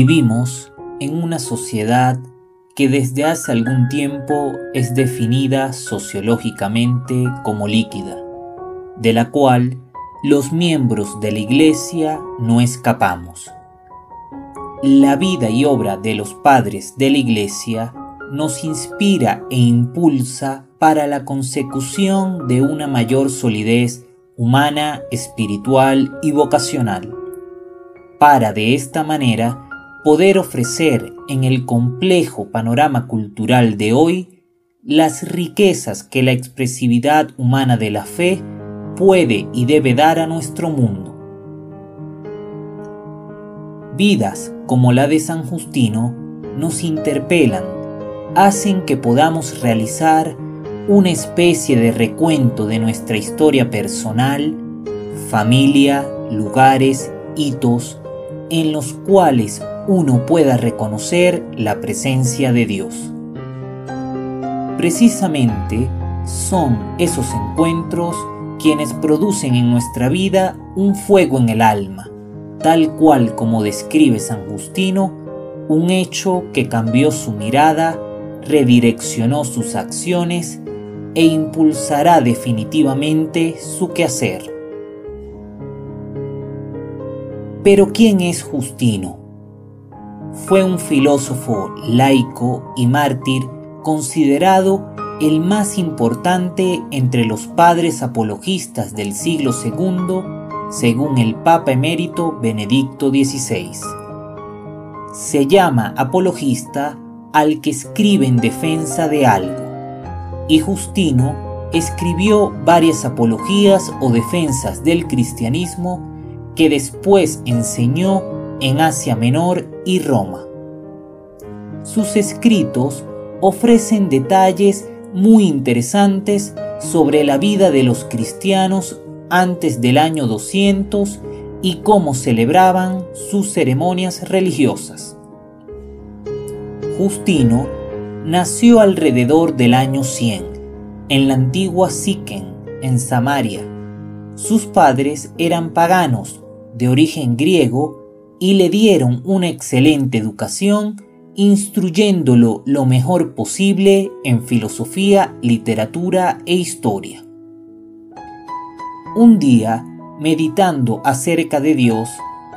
Vivimos en una sociedad que desde hace algún tiempo es definida sociológicamente como líquida, de la cual los miembros de la Iglesia no escapamos. La vida y obra de los padres de la Iglesia nos inspira e impulsa para la consecución de una mayor solidez humana, espiritual y vocacional, para de esta manera poder ofrecer en el complejo panorama cultural de hoy las riquezas que la expresividad humana de la fe puede y debe dar a nuestro mundo. Vidas como la de San Justino nos interpelan, hacen que podamos realizar una especie de recuento de nuestra historia personal, familia, lugares, hitos, en los cuales uno pueda reconocer la presencia de Dios. Precisamente son esos encuentros quienes producen en nuestra vida un fuego en el alma, tal cual como describe San Justino, un hecho que cambió su mirada, redireccionó sus acciones e impulsará definitivamente su quehacer. Pero ¿quién es Justino? Fue un filósofo laico y mártir considerado el más importante entre los padres apologistas del siglo II, según el Papa emérito Benedicto XVI. Se llama apologista al que escribe en defensa de algo, y Justino escribió varias apologías o defensas del cristianismo que después enseñó en Asia Menor y Roma. Sus escritos ofrecen detalles muy interesantes sobre la vida de los cristianos antes del año 200 y cómo celebraban sus ceremonias religiosas. Justino nació alrededor del año 100 en la antigua Siquem, en Samaria. Sus padres eran paganos de origen griego y le dieron una excelente educación, instruyéndolo lo mejor posible en filosofía, literatura e historia. Un día, meditando acerca de Dios,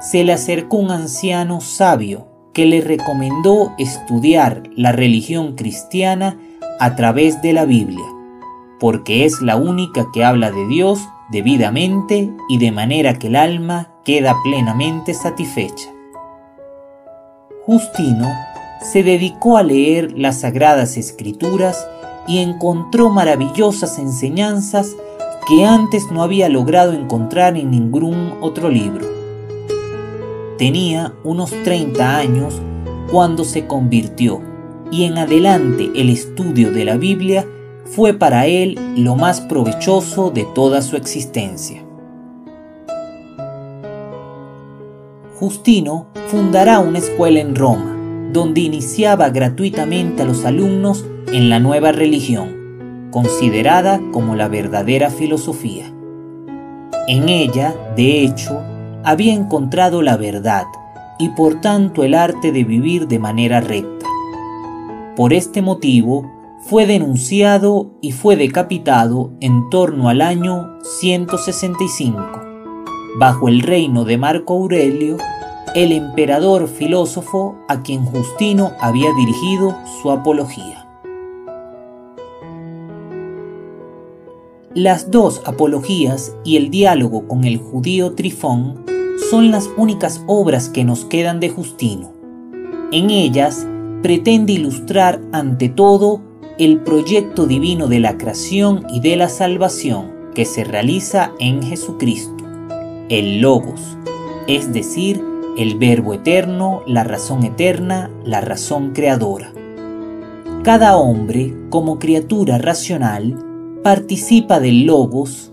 se le acercó un anciano sabio que le recomendó estudiar la religión cristiana a través de la Biblia, porque es la única que habla de Dios debidamente y de manera que el alma queda plenamente satisfecha. Justino se dedicó a leer las sagradas escrituras y encontró maravillosas enseñanzas que antes no había logrado encontrar en ningún otro libro. Tenía unos 30 años cuando se convirtió y en adelante el estudio de la Biblia fue para él lo más provechoso de toda su existencia. Justino fundará una escuela en Roma, donde iniciaba gratuitamente a los alumnos en la nueva religión, considerada como la verdadera filosofía. En ella, de hecho, había encontrado la verdad y por tanto el arte de vivir de manera recta. Por este motivo, fue denunciado y fue decapitado en torno al año 165, bajo el reino de Marco Aurelio, el emperador filósofo a quien Justino había dirigido su apología. Las dos apologías y el diálogo con el judío Trifón son las únicas obras que nos quedan de Justino. En ellas pretende ilustrar ante todo el proyecto divino de la creación y de la salvación que se realiza en Jesucristo, el Logos, es decir, el Verbo eterno, la razón eterna, la razón creadora. Cada hombre, como criatura racional, participa del Logos,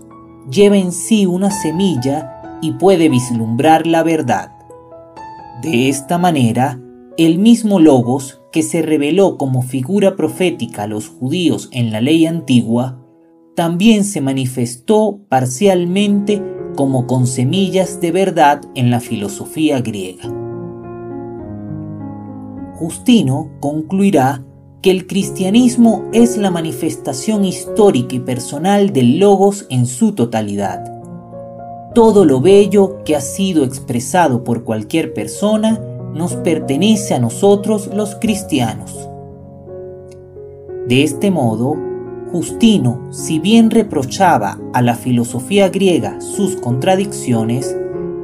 lleva en sí una semilla y puede vislumbrar la verdad. De esta manera, el mismo Logos que se reveló como figura profética a los judíos en la ley antigua, también se manifestó parcialmente como con semillas de verdad en la filosofía griega. Justino concluirá que el cristianismo es la manifestación histórica y personal del logos en su totalidad. Todo lo bello que ha sido expresado por cualquier persona nos pertenece a nosotros los cristianos. De este modo, Justino, si bien reprochaba a la filosofía griega sus contradicciones,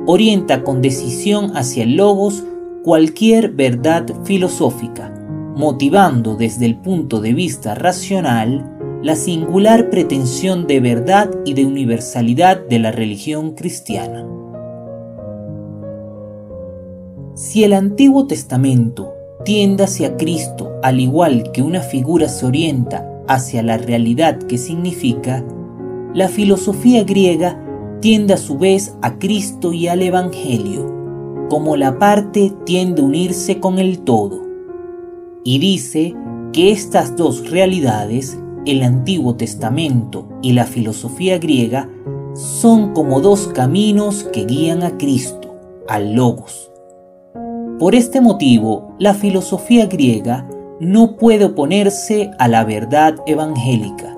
orienta con decisión hacia el logos cualquier verdad filosófica, motivando desde el punto de vista racional la singular pretensión de verdad y de universalidad de la religión cristiana. Si el Antiguo Testamento tiende hacia Cristo al igual que una figura se orienta hacia la realidad que significa, la filosofía griega tiende a su vez a Cristo y al Evangelio, como la parte tiende a unirse con el todo. Y dice que estas dos realidades, el Antiguo Testamento y la filosofía griega, son como dos caminos que guían a Cristo, al Logos. Por este motivo, la filosofía griega no puede oponerse a la verdad evangélica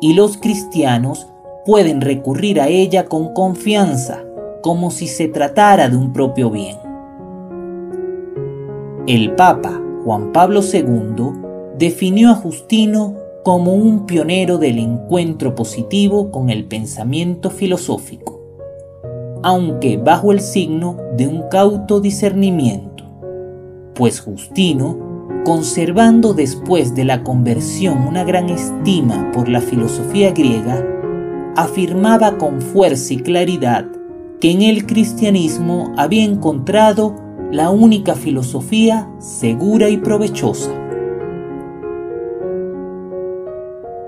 y los cristianos pueden recurrir a ella con confianza, como si se tratara de un propio bien. El Papa Juan Pablo II definió a Justino como un pionero del encuentro positivo con el pensamiento filosófico, aunque bajo el signo de un cauto discernimiento, pues Justino conservando después de la conversión una gran estima por la filosofía griega, afirmaba con fuerza y claridad que en el cristianismo había encontrado la única filosofía segura y provechosa.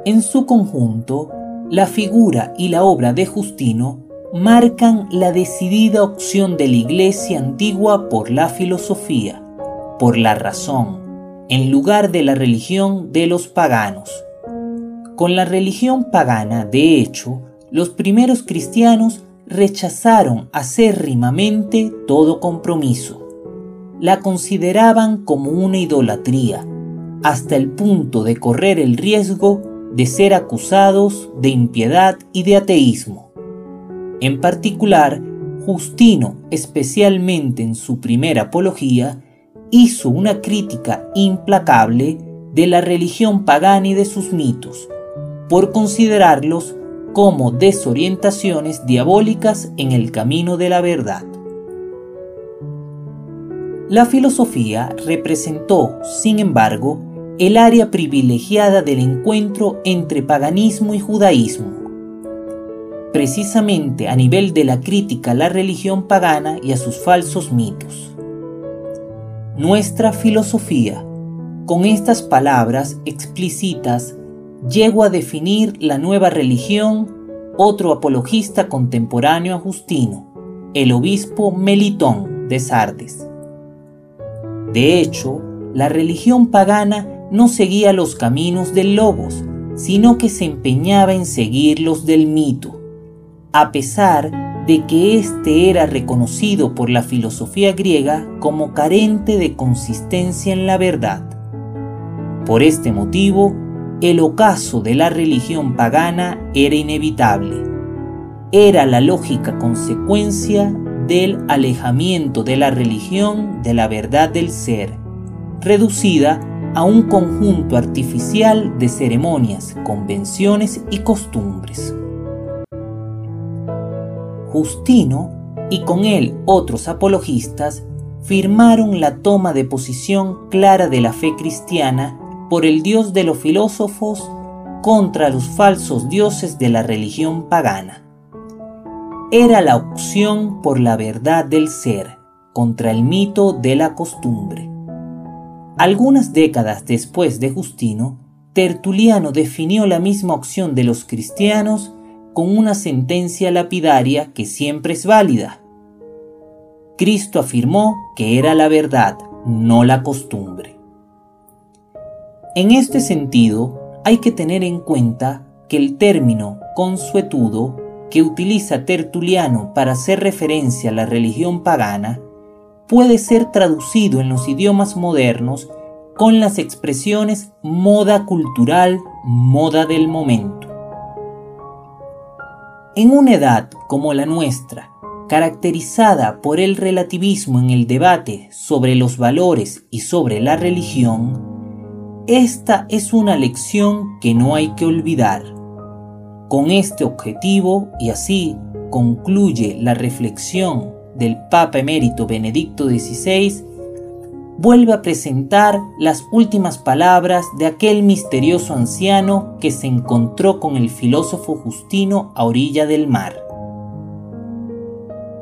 En su conjunto, la figura y la obra de Justino marcan la decidida opción de la Iglesia antigua por la filosofía, por la razón, en lugar de la religión de los paganos. Con la religión pagana, de hecho, los primeros cristianos rechazaron acérrimamente todo compromiso. La consideraban como una idolatría, hasta el punto de correr el riesgo de ser acusados de impiedad y de ateísmo. En particular, Justino, especialmente en su primera apología, hizo una crítica implacable de la religión pagana y de sus mitos, por considerarlos como desorientaciones diabólicas en el camino de la verdad. La filosofía representó, sin embargo, el área privilegiada del encuentro entre paganismo y judaísmo, precisamente a nivel de la crítica a la religión pagana y a sus falsos mitos nuestra filosofía. Con estas palabras explícitas llego a definir la nueva religión, otro apologista contemporáneo a Justino, el obispo Melitón de Sardes. De hecho, la religión pagana no seguía los caminos del Logos, sino que se empeñaba en seguir los del mito, a pesar de que éste era reconocido por la filosofía griega como carente de consistencia en la verdad. Por este motivo, el ocaso de la religión pagana era inevitable. Era la lógica consecuencia del alejamiento de la religión de la verdad del ser, reducida a un conjunto artificial de ceremonias, convenciones y costumbres. Justino y con él otros apologistas firmaron la toma de posición clara de la fe cristiana por el Dios de los filósofos contra los falsos dioses de la religión pagana. Era la opción por la verdad del ser contra el mito de la costumbre. Algunas décadas después de Justino, Tertuliano definió la misma opción de los cristianos con una sentencia lapidaria que siempre es válida. Cristo afirmó que era la verdad, no la costumbre. En este sentido, hay que tener en cuenta que el término consuetudo que utiliza Tertuliano para hacer referencia a la religión pagana puede ser traducido en los idiomas modernos con las expresiones moda cultural, moda del momento. En una edad como la nuestra, caracterizada por el relativismo en el debate sobre los valores y sobre la religión, esta es una lección que no hay que olvidar. Con este objetivo, y así concluye la reflexión del Papa emérito Benedicto XVI, vuelve a presentar las últimas palabras de aquel misterioso anciano que se encontró con el filósofo Justino a orilla del mar.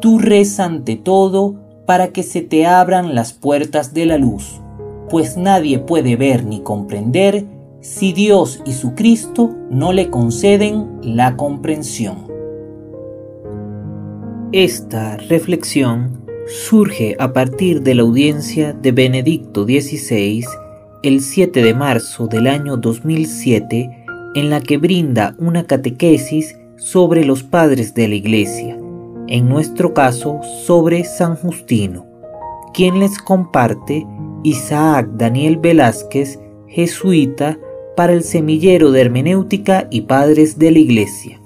Tú reza ante todo para que se te abran las puertas de la luz, pues nadie puede ver ni comprender si Dios y su Cristo no le conceden la comprensión. Esta reflexión surge a partir de la audiencia de Benedicto XVI el 7 de marzo del año 2007 en la que brinda una catequesis sobre los padres de la Iglesia, en nuestro caso sobre San Justino, quien les comparte Isaac Daniel Velázquez, jesuita, para el semillero de hermenéutica y padres de la Iglesia.